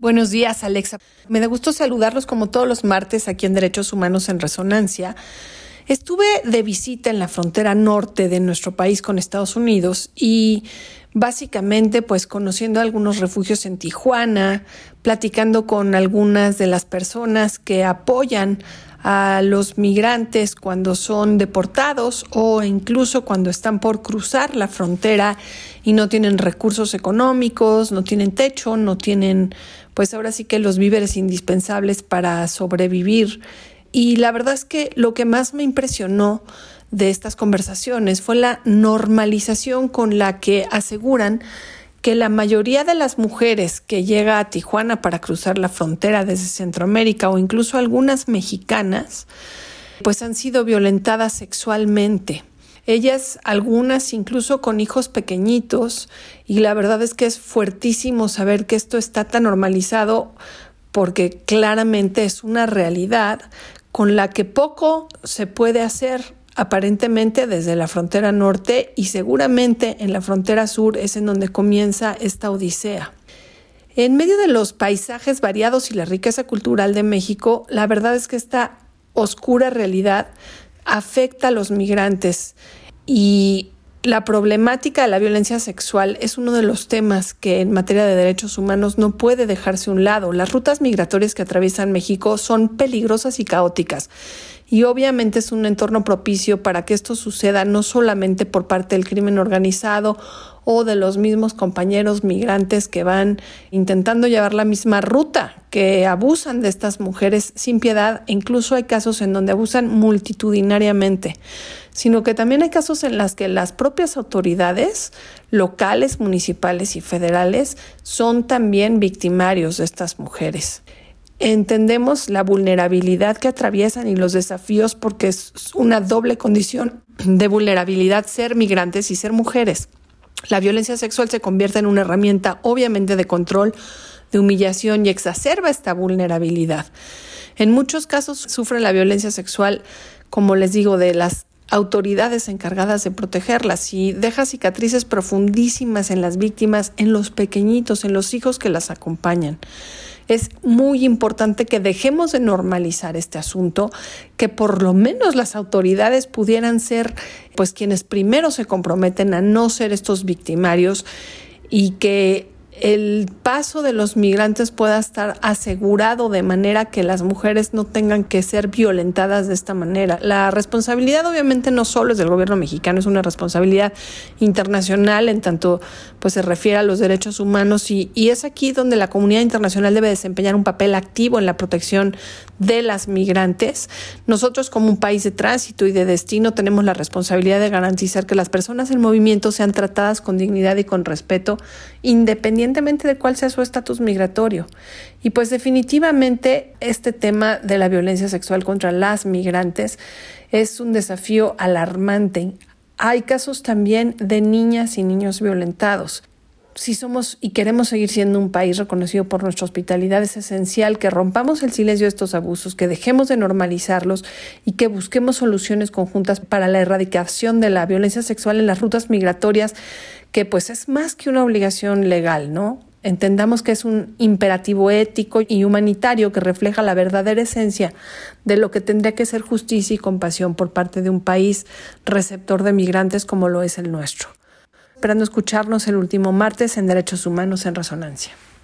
Buenos días, Alexa. Me da gusto saludarlos como todos los martes aquí en Derechos Humanos en Resonancia. Estuve de visita en la frontera norte de nuestro país con Estados Unidos y básicamente pues conociendo algunos refugios en Tijuana, platicando con algunas de las personas que apoyan a los migrantes cuando son deportados o incluso cuando están por cruzar la frontera y no tienen recursos económicos, no tienen techo, no tienen pues ahora sí que los víveres indispensables para sobrevivir. Y la verdad es que lo que más me impresionó de estas conversaciones fue la normalización con la que aseguran que la mayoría de las mujeres que llega a Tijuana para cruzar la frontera desde Centroamérica o incluso algunas mexicanas, pues han sido violentadas sexualmente. Ellas, algunas incluso con hijos pequeñitos, y la verdad es que es fuertísimo saber que esto está tan normalizado porque claramente es una realidad con la que poco se puede hacer aparentemente desde la frontera norte y seguramente en la frontera sur es en donde comienza esta odisea. En medio de los paisajes variados y la riqueza cultural de México, la verdad es que esta oscura realidad afecta a los migrantes y la problemática de la violencia sexual es uno de los temas que en materia de derechos humanos no puede dejarse a un lado. Las rutas migratorias que atraviesan México son peligrosas y caóticas y obviamente es un entorno propicio para que esto suceda no solamente por parte del crimen organizado o de los mismos compañeros migrantes que van intentando llevar la misma ruta, que abusan de estas mujeres sin piedad, e incluso hay casos en donde abusan multitudinariamente, sino que también hay casos en los que las propias autoridades locales, municipales y federales son también victimarios de estas mujeres. Entendemos la vulnerabilidad que atraviesan y los desafíos porque es una doble condición de vulnerabilidad ser migrantes y ser mujeres. La violencia sexual se convierte en una herramienta obviamente de control, de humillación y exacerba esta vulnerabilidad. En muchos casos sufren la violencia sexual, como les digo, de las autoridades encargadas de protegerlas y deja cicatrices profundísimas en las víctimas, en los pequeñitos, en los hijos que las acompañan es muy importante que dejemos de normalizar este asunto, que por lo menos las autoridades pudieran ser pues quienes primero se comprometen a no ser estos victimarios y que el paso de los migrantes pueda estar asegurado de manera que las mujeres no tengan que ser violentadas de esta manera. La responsabilidad obviamente no solo es del gobierno mexicano, es una responsabilidad internacional en tanto pues se refiere a los derechos humanos y, y es aquí donde la comunidad internacional debe desempeñar un papel activo en la protección de las migrantes. Nosotros como un país de tránsito y de destino tenemos la responsabilidad de garantizar que las personas en movimiento sean tratadas con dignidad y con respeto independientemente independientemente de cuál sea su estatus migratorio. Y pues definitivamente este tema de la violencia sexual contra las migrantes es un desafío alarmante. Hay casos también de niñas y niños violentados si somos y queremos seguir siendo un país reconocido por nuestra hospitalidad, es esencial que rompamos el silencio de estos abusos, que dejemos de normalizarlos y que busquemos soluciones conjuntas para la erradicación de la violencia sexual en las rutas migratorias, que pues es más que una obligación legal, ¿no? Entendamos que es un imperativo ético y humanitario que refleja la verdadera esencia de lo que tendría que ser justicia y compasión por parte de un país receptor de migrantes como lo es el nuestro esperando escucharnos el último martes en Derechos Humanos en Resonancia.